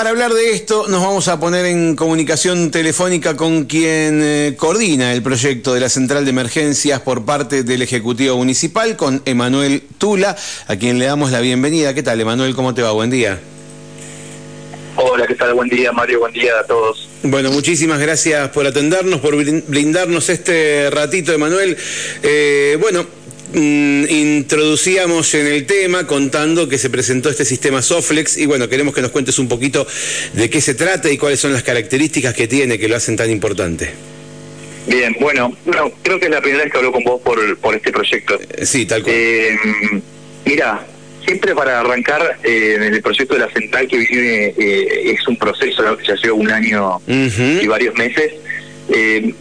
para hablar de esto nos vamos a poner en comunicación telefónica con quien eh, coordina el proyecto de la Central de Emergencias por parte del Ejecutivo Municipal, con Emanuel Tula, a quien le damos la bienvenida. ¿Qué tal, Emanuel? ¿Cómo te va? Buen día. Hola, ¿qué tal? Buen día, Mario. Buen día a todos. Bueno, muchísimas gracias por atendernos, por brindarnos este ratito, Emanuel. Eh, bueno, introducíamos en el tema contando que se presentó este sistema Soflex y bueno, queremos que nos cuentes un poquito de qué se trata y cuáles son las características que tiene que lo hacen tan importante. Bien, bueno, bueno creo que es la primera vez que hablo con vos por, por este proyecto. Eh, sí, tal cual. Eh, mira, siempre para arrancar eh, en el proyecto de la central que viene eh, es un proceso que ya lleva un año y varios meses. Eh,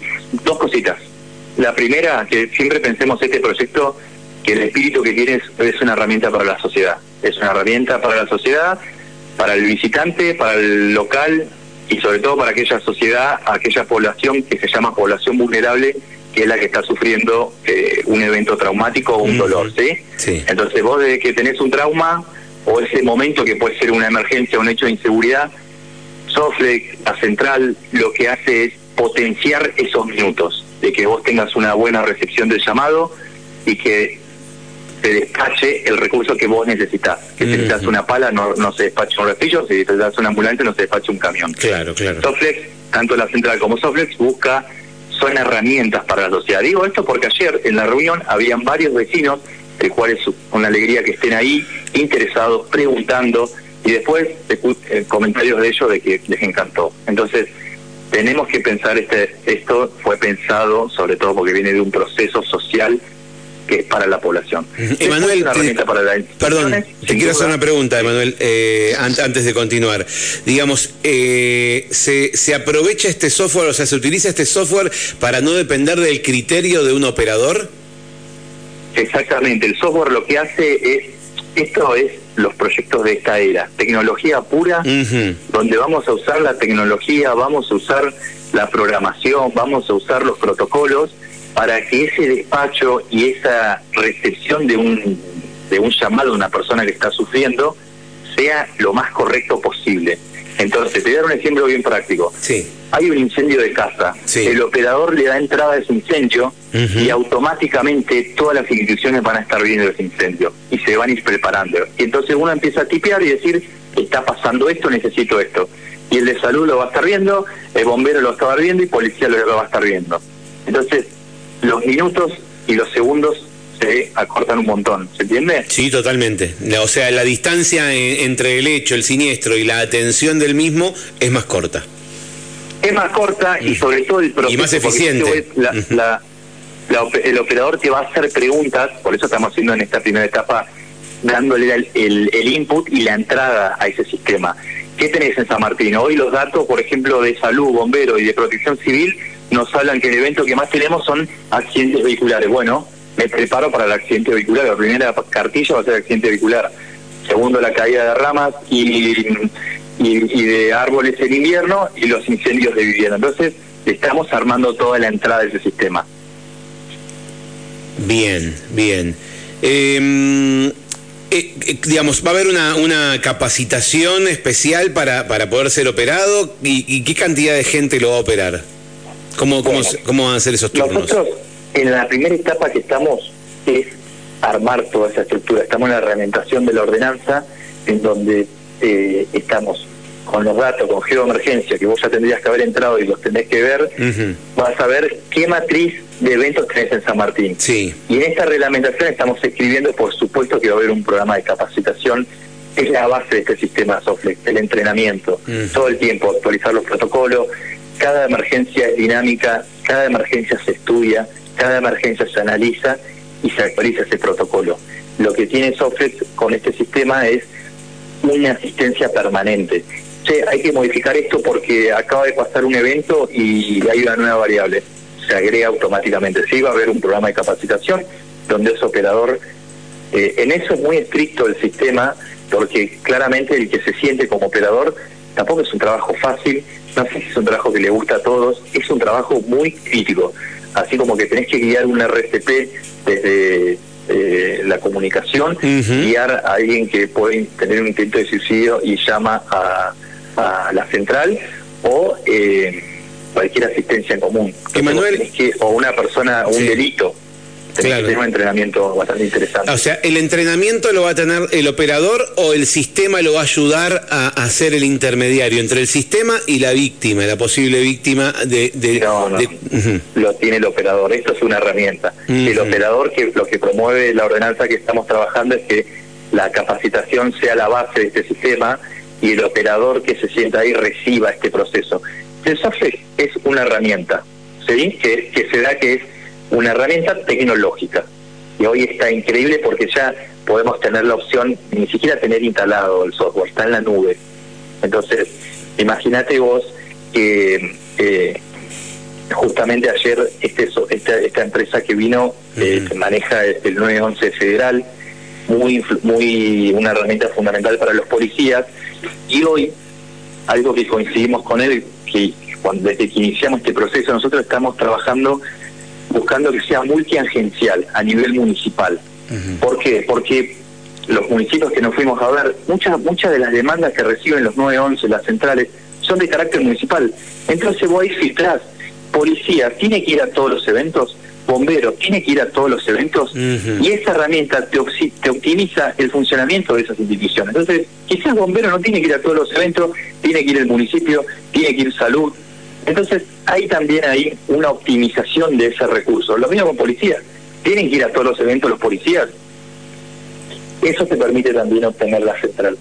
dos cositas. La primera, que siempre pensemos este proyecto que el espíritu que tiene es, una herramienta para la sociedad. Es una herramienta para la sociedad, para el visitante, para el local y sobre todo para aquella sociedad, aquella población que se llama población vulnerable que es la que está sufriendo eh, un evento traumático o un dolor, ¿sí? Entonces vos desde que tenés un trauma o ese momento que puede ser una emergencia, un hecho de inseguridad, Soflex, la central, lo que hace es potenciar esos minutos, de que vos tengas una buena recepción del llamado y que te despache el recurso que vos necesitas. Que si necesitas una pala, no, no se despacha un rastrillo, si necesitas un ambulante, no se despacha un camión. Claro, claro. Soflex, tanto la central como Soflex, busca son herramientas para la sociedad. Digo esto porque ayer en la reunión habían varios vecinos, el cual es una alegría que estén ahí, interesados, preguntando, y después eh, comentarios de ellos de que les encantó. Entonces, tenemos que pensar, este esto fue pensado sobre todo porque viene de un proceso social que es para la población. Emanuel, perdón, te quiero hacer una pregunta, Emanuel, eh, antes de continuar. Digamos, eh, ¿se, ¿se aprovecha este software, o sea, se utiliza este software para no depender del criterio de un operador? Exactamente, el software lo que hace es, esto es los proyectos de esta era, tecnología pura, donde vamos a usar la tecnología, vamos a usar la programación, vamos a usar los protocolos para que ese despacho y esa recepción de un, de un llamado de una persona que está sufriendo sea lo más correcto posible. Entonces, te voy a dar un ejemplo bien práctico. Sí. Hay un incendio de casa. El operador le da entrada a ese incendio y automáticamente todas las instituciones van a estar viendo ese incendio y se van a ir preparando. Y entonces uno empieza a tipear y decir, está pasando esto, necesito esto. Y el de salud lo va a estar viendo, el bombero lo va a estar viendo y policía lo va a estar viendo. Entonces, los minutos y los segundos se acortan un montón, ¿se entiende? Sí, totalmente. O sea, la distancia entre el hecho, el siniestro y la atención del mismo es más corta. Es más corta y sobre todo el proceso. Y más eficiente. el operador te va a hacer preguntas, por eso estamos haciendo en esta primera etapa, dándole el, el input y la entrada a ese sistema. ¿Qué tenés en San Martín? Hoy los datos, por ejemplo, de salud, bombero y de protección civil nos hablan que el evento que más tenemos son accidentes vehiculares. Bueno, me preparo para el accidente vehicular. La primera cartilla va a ser accidente vehicular. Segundo, la caída de ramas y, y, de árboles en invierno y los incendios de vivienda. Entonces, estamos armando toda la entrada de ese sistema. Bien, bien. Em, eh, eh, digamos, ¿va a haber una, una capacitación especial para, para poder ser operado? ¿Y, ¿Y qué cantidad de gente lo va a operar? ¿Cómo, cómo, van a ser esos turnos? Nosotros, en la primera etapa que estamos, es armar toda esa estructura. Estamos en la reglamentación de la ordenanza, en donde eh, estamos con los datos, con geoemergencia, que vos ya tendrías que haber entrado y los tenés que ver, vas a ver qué matriz de eventos tenés en San Martín. Sí. Y en esta reglamentación estamos escribiendo, por supuesto, que va a haber un programa de capacitación es la base de este sistema Soflex, el entrenamiento, todo el tiempo, actualizar los protocolos, cada emergencia es dinámica, cada emergencia se estudia, cada emergencia se analiza y se actualiza ese protocolo. Lo que tiene Soflex con este sistema es una asistencia permanente. hay que modificar esto porque acaba de pasar un evento y hay una nueva variable. Se agrega automáticamente. Sí, va a haber un programa de capacitación donde ese operador, eh, en eso es muy estricto el sistema porque claramente el que se siente como operador tampoco es un trabajo fácil no sé si es un trabajo que le gusta a todos, es un trabajo muy crítico, así como que tenés que guiar un RCP desde eh, la comunicación, guiar a alguien que puede tener un intento de suicidio y llama a, central o eh, cualquier asistencia en común. Emanuel, o una persona, un delito claro. un entrenamiento bastante interesante. O sea, ¿el entrenamiento lo va a tener el operador o el sistema lo va a ayudar a, hacer el intermediario entre el sistema y la víctima, la posible víctima de... no, no. lo tiene el operador, esto es una herramienta. El operador que lo que promueve la ordenanza que estamos trabajando es que la capacitación sea la base de este sistema y el operador que se sienta ahí reciba este proceso. El SAFE es una herramienta, ¿sí? Que, que se da que es una herramienta tecnológica. Y hoy está increíble porque ya podemos tener la opción, ni siquiera tener instalado el software, está en la nube. Entonces, imagínate vos que eh, justamente ayer este, esta, esta empresa que vino, eh, maneja el 911 federal, muy, muy una herramienta fundamental para los policías, y hoy, algo que coincidimos con él, que cuando, desde que iniciamos este proceso, nosotros estamos trabajando buscando que sea multiagencial a nivel municipal. ¿Por qué? Porque los municipios que nos fuimos a ver, muchas muchas de las demandas que reciben los 911, las centrales, son de carácter municipal. Entonces vos ahí filtrás, policía tiene que ir a todos los eventos, bombero tiene que ir a todos los eventos, y esa herramienta te, te optimiza el funcionamiento de esas instituciones. Entonces, quizás bombero no tiene que ir a todos los eventos, tiene que ir el municipio, tiene que ir salud, entonces, hay también ahí una optimización de ese recurso. Lo mismo con policías. Tienen que ir a todos los eventos los policías. Eso te permite también obtener la central.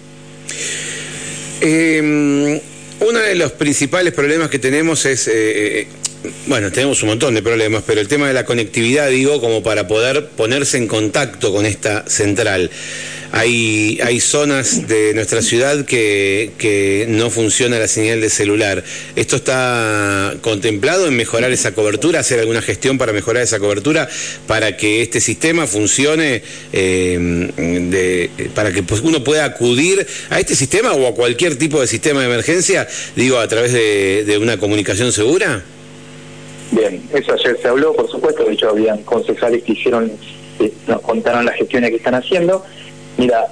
Eh, uno de los principales problemas que tenemos es, eh, eh, bueno, tenemos un montón de problemas, pero el tema de la conectividad, digo, como para poder ponerse en contacto con esta central. Hay, hay zonas de nuestra ciudad que, no funciona la señal de celular. ¿Esto está contemplado en mejorar esa cobertura, hacer alguna gestión para mejorar esa cobertura, para que este sistema funcione, eh, para que pues, uno pueda acudir a este sistema o a cualquier tipo de sistema de emergencia, digo, a través de una comunicación segura? Bien, eso ayer se habló, por supuesto, de hecho habían concejales que hicieron, eh, nos contaron las gestiones que están haciendo. Mira,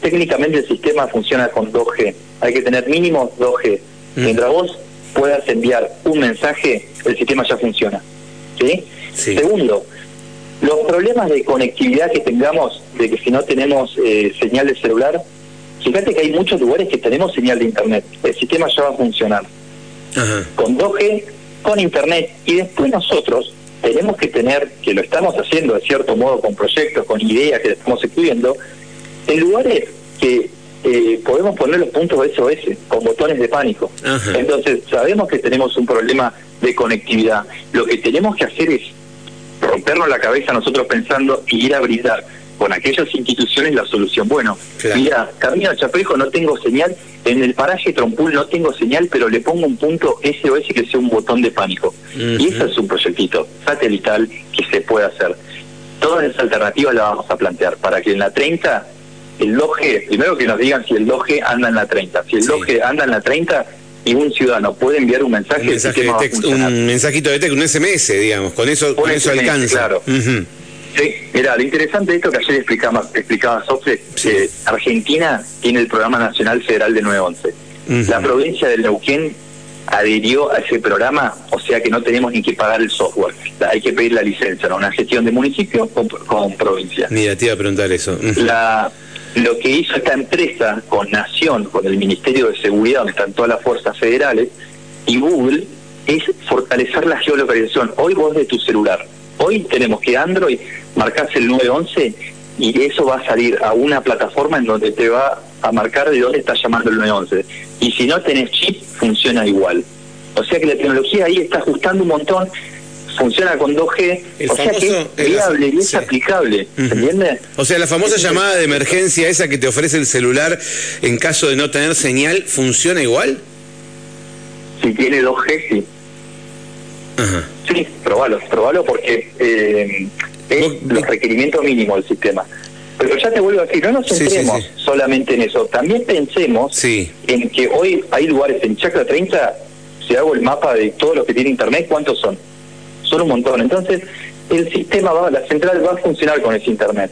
técnicamente el sistema funciona con 2G. Hay que tener mínimo 2G. Mm. Mientras vos puedas enviar un mensaje, el sistema ya funciona. ¿Sí? Segundo, los problemas de conectividad que tengamos, de que si no tenemos eh, señal de celular, fíjate que hay muchos lugares que tenemos señal de internet. El sistema ya va a funcionar. Con 2G, con internet. Y después nosotros tenemos que tener, que lo estamos haciendo de cierto modo con proyectos, con ideas que estamos escribiendo, en lugares que eh, podemos poner los puntos SOS con botones de pánico. Entonces, sabemos que tenemos un problema de conectividad. Lo que tenemos que hacer es rompernos la cabeza nosotros pensando y ir a brindar con aquellas instituciones la solución. Bueno, mira, camino a Chapejo no tengo señal, en el paraje Trompul no tengo señal, pero le pongo un punto SOS que sea un botón de pánico. Y ese es un proyectito satelital que se puede hacer. Todas esas alternativas las vamos a plantear para que en la 30 el 2G, primero que nos digan si el 2G anda en la 30. Si el 2G anda en la 30 y un ciudadano puede enviar un mensaje, un, un mensajito de texto, un SMS, digamos, con eso, con eso alcanza. Claro. Sí, mira, lo interesante de esto que ayer explicaba, explicaba Sofre, que Argentina tiene el Programa Nacional Federal de 911. La provincia del Neuquén adhirió a ese programa, o sea que no tenemos ni que pagar el software. Hay que pedir la licencia, ¿no? Una gestión de municipio con, con provincia. Mira, te iba a preguntar eso. La, lo que hizo esta empresa con Nación, con el Ministerio de Seguridad, donde están todas las fuerzas federales, y Google, es fortalecer la geolocalización. Hoy vos de tu celular Hoy tenemos que Android marcarse el 911 y eso va a salir a una plataforma en donde te va a marcar de dónde está llamando el 911. Y si no tenés chip, funciona igual. O sea que la tecnología ahí está ajustando un montón, funciona con 2G, o sea que es viable y es aplicable, ¿entiendes? O sea, la famosa llamada de emergencia esa que te ofrece el celular en caso de no tener señal, ¿funciona igual? Si tiene 2G, sí. Sí, probalo, probalo porque eh, es los requerimientos mínimos del sistema. Pero ya te vuelvo a decir, no nos centremos solamente en eso, también pensemos en que hoy hay lugares en Chacra 30, si hago el mapa de todos los que tienen internet, ¿cuántos son? Son un montón. Entonces, el sistema va, la central va a funcionar con ese internet.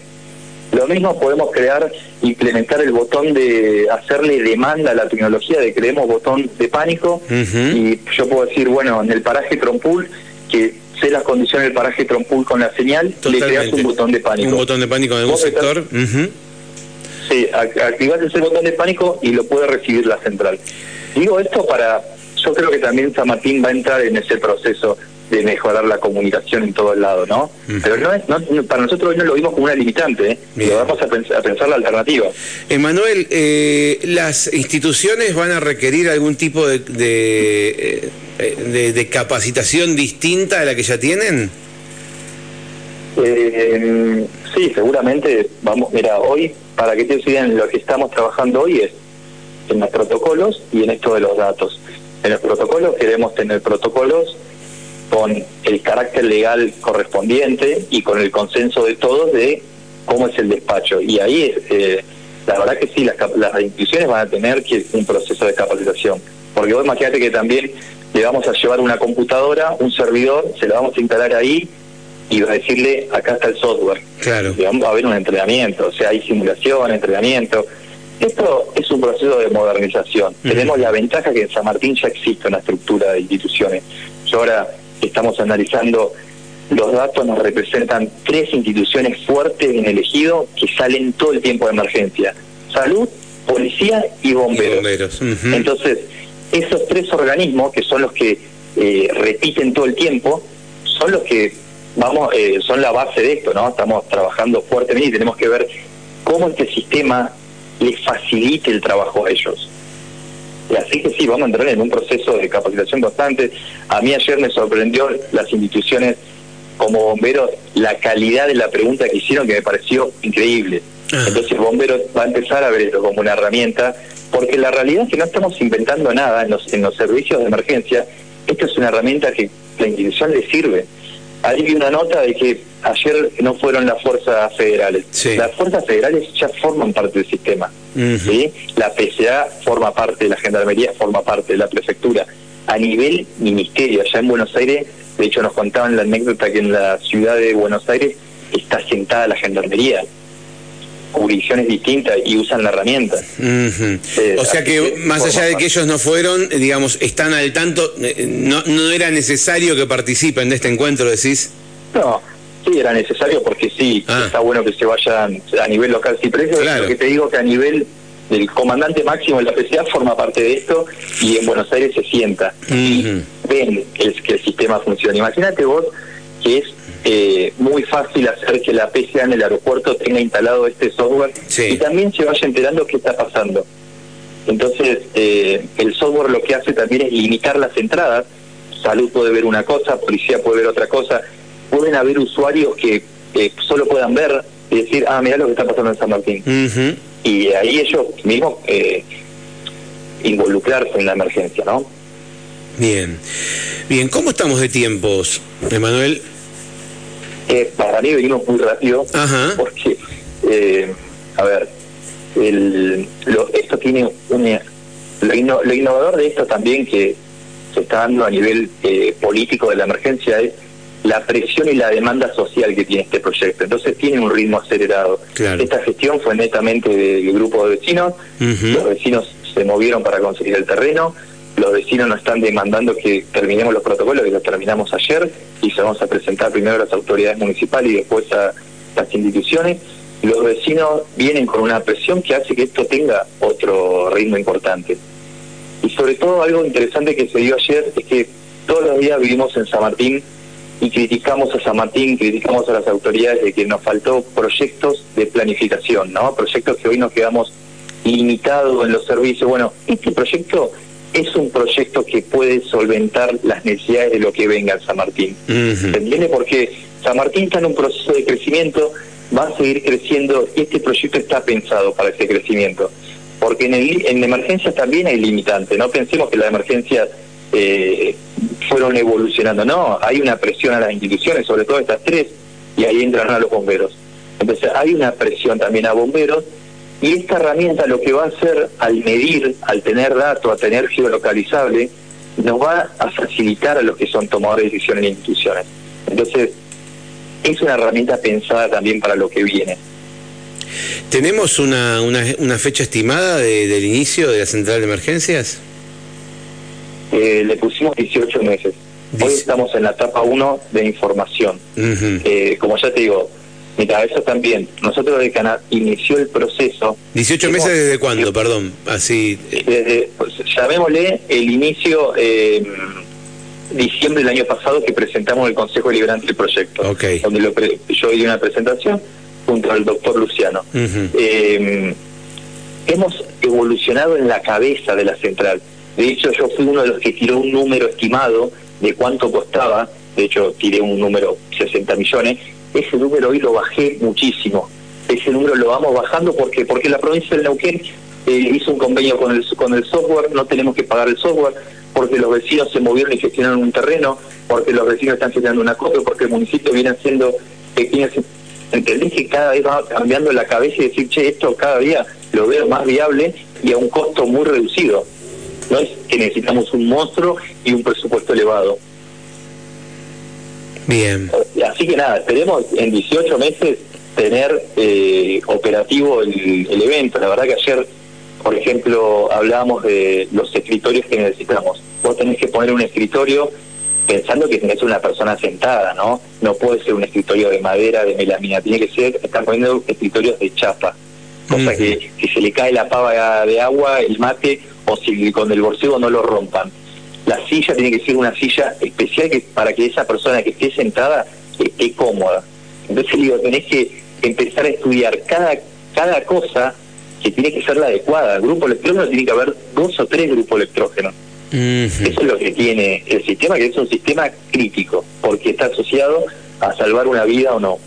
Lo mismo podemos crear, implementar el botón de hacerle demanda a la tecnología de creemos botón de pánico y yo puedo decir, bueno, en el paraje Trompul, que sé las condiciones del paraje Trompul con la señal, le creas un botón de pánico. Un botón de pánico en algún sector. Sí, activas ese botón de pánico y lo puede recibir la central. Digo esto para, yo creo que también San Martín va a entrar en ese proceso de mejorar la comunicación en todos lados, ¿no? Pero no es, para nosotros hoy no lo vimos como una limitante, ¿eh? lo vamos a, pensar, la alternativa. Emanuel, eh, ¿las instituciones van a requerir algún tipo de, de, eh, capacitación distinta a la que ya tienen? Eh, sí, seguramente. Vamos, mira, hoy, para que te digan lo que estamos trabajando hoy es en los protocolos y en esto de los datos. En los protocolos queremos tener protocolos con el carácter legal correspondiente y con el consenso de todos de cómo es el despacho. Y ahí, eh, la verdad que sí, las, las instituciones van a tener que un proceso de capacitación. Porque vos imagínate que también le vamos a llevar una computadora, un servidor, se lo vamos a instalar ahí y va a decirle, acá está el software. Claro. Y vamos a ver un entrenamiento, o sea, hay simulación, entrenamiento. Esto es un proceso de modernización. Tenemos la ventaja que en San Martín ya existe una estructura de instituciones. Yo ahora estamos analizando los datos nos representan tres instituciones fuertes en el ejido que salen todo el tiempo de emergencia. Salud, policía y bomberos. Entonces, esos tres organismos, que son los que eh, repiten todo el tiempo, son los que vamos eh, son la base de esto, ¿no? Estamos trabajando fuertemente y tenemos que ver cómo este sistema les facilite el trabajo a ellos. Así que sí, vamos a entrar en un proceso de capacitación constante. A mí ayer me sorprendió las instituciones como bomberos, la calidad de la pregunta que hicieron que me pareció increíble. Ah. Entonces el bombero va a empezar a ver esto como una herramienta, porque la realidad es que no estamos inventando nada en los, en los servicios de emergencia. Esto es una herramienta que la institución le sirve. Ahí vi una nota de que ayer no fueron las fuerzas federales. Las fuerzas federales ya forman parte del sistema. ¿sí? La PCA forma parte de la Gendarmería, forma parte de la prefectura. A nivel ministerio, allá en Buenos Aires, de hecho nos contaban la anécdota que en la ciudad de Buenos Aires está sentada la Gendarmería jurisdicciones distintas y usan la herramienta. Eh, o sea que, más allá de que ellos no fueron, digamos, están al tanto, eh, no, no era necesario que participen de este encuentro, decís. No, Sí, era necesario porque sí, ah. está bueno que se vayan a nivel local. Sí, pero eso lo que te digo que a nivel del comandante máximo de la PCA forma parte de esto y en Buenos Aires se sienta y ven el, que el sistema funciona. Imagínate vos que es eh, muy fácil hacer que la PCA en el aeropuerto tenga instalado este software y también se vaya enterando qué está pasando. Entonces, eh, el software lo que hace también es limitar las entradas. Salud puede ver una cosa, policía puede ver otra cosa pueden haber usuarios que solo puedan ver y decir, ah, mira lo que está pasando en San Martín. Y ahí ellos mismos eh, involucrarse en la emergencia, ¿no? Bien. Bien, ¿cómo estamos de tiempos, Emanuel? Eh, para mí venimos muy rápido, porque, eh, a ver, el, lo, esto tiene un... Lo, lo, innovador de esto también que se está dando a nivel eh, político de la emergencia es la presión y la demanda social que tiene este proyecto. Entonces tiene un ritmo acelerado. Esta gestión fue netamente del grupo de vecinos, los vecinos se movieron para conseguir el terreno, los vecinos nos están demandando que terminemos los protocolos, que los terminamos ayer, y se vamos a presentar primero a las autoridades municipales y después a las instituciones. Los vecinos vienen con una presión que hace que esto tenga otro ritmo importante. Y sobre todo algo interesante que se dio ayer es que todos los días vivimos en San Martín y criticamos a San Martín, criticamos a las autoridades de que nos faltó proyectos de planificación, ¿no? Proyectos que hoy nos quedamos limitados en los servicios. Bueno, este proyecto es un proyecto que puede solventar las necesidades de lo que venga en San Martín. ¿Se entiende? Porque San Martín está en un proceso de crecimiento, va a seguir creciendo y este proyecto está pensado para ese crecimiento. Porque en, el, en emergencias también hay limitantes, no pensemos que la emergencia eh, fueron evolucionando. No, hay una presión a las instituciones, sobre todo estas tres, y ahí entran a los bomberos. Entonces hay una presión también a bomberos y esta herramienta lo que va a hacer al medir, al tener datos, a tener geolocalizable, nos va a facilitar a los que son tomadores de decisiones en instituciones. Entonces, es una herramienta pensada también para lo que viene. ¿Tenemos una, una, fecha estimada del inicio de la central de emergencias? Eh, le pusimos 18 meses. Hoy estamos en la etapa 1 de información. Eh, como ya te digo, mira, eso también. Nosotros de Canal inició el proceso. ¿18 meses desde cuándo, perdón? Así. Desde, pues, llamémosle el inicio. Eh, diciembre del año pasado que presentamos el Consejo Deliberante del proyecto, donde yo di una presentación junto al doctor Luciano. Eh, hemos evolucionado en la cabeza de la central. De hecho, yo fui uno de los que tiró un número estimado de cuánto costaba. De hecho, tiré un número 60 millones. Ese número hoy lo bajé muchísimo. Ese número lo vamos bajando porque porque la provincia de Neuquén eh, hizo un convenio con el con el software, no tenemos que pagar el software porque los vecinos se movieron y gestionaron un terreno, porque los vecinos están gestionando una copia, porque el municipio viene haciendo pequeñas... ¿Entendés que cada vez va cambiando la cabeza y decir, che, esto cada día lo veo más viable y a un costo muy reducido? No es que necesitamos un monstruo y un presupuesto elevado. Bien. Así que nada, esperemos en 18 meses tener eh, operativo el, el evento. La verdad que ayer por ejemplo, hablábamos de los escritorios que necesitamos. Vos tenés que poner un escritorio pensando que tenés una persona sentada, ¿no? No puede ser un escritorio de madera, de melamina, tiene que ser, están poniendo escritorios de chapa, cosa que si se le cae la pava de agua, el mate, o si con el bolsillo no lo rompan. La silla tiene que ser una silla especial que para que esa persona que esté sentada esté cómoda. Entonces digo, tenés que empezar a estudiar cada, cada cosa que tiene que ser la adecuada. El grupo electrógeno tiene que haber dos o tres grupos electrógenos. Eso es lo que tiene el sistema, que es un sistema crítico, porque está asociado a salvar una vida o no.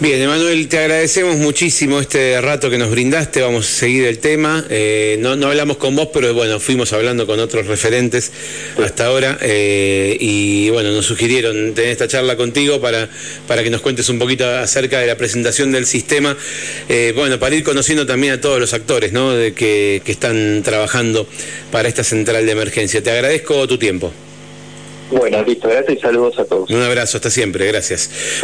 Bien, Emanuel, te agradecemos muchísimo este rato que nos brindaste. Vamos a seguir el tema. Eh, no, no hablamos con vos, pero bueno, fuimos hablando con otros referentes hasta ahora. Eh, y bueno, nos sugirieron tener esta charla contigo para, para que nos cuentes un poquito acerca de la presentación del sistema. Eh, bueno, para ir conociendo también a todos los actores ¿no? de que, que están trabajando para esta central de emergencia. Te agradezco tu tiempo. Bueno, listo, gracias y saludos a todos. Un abrazo, hasta siempre, gracias.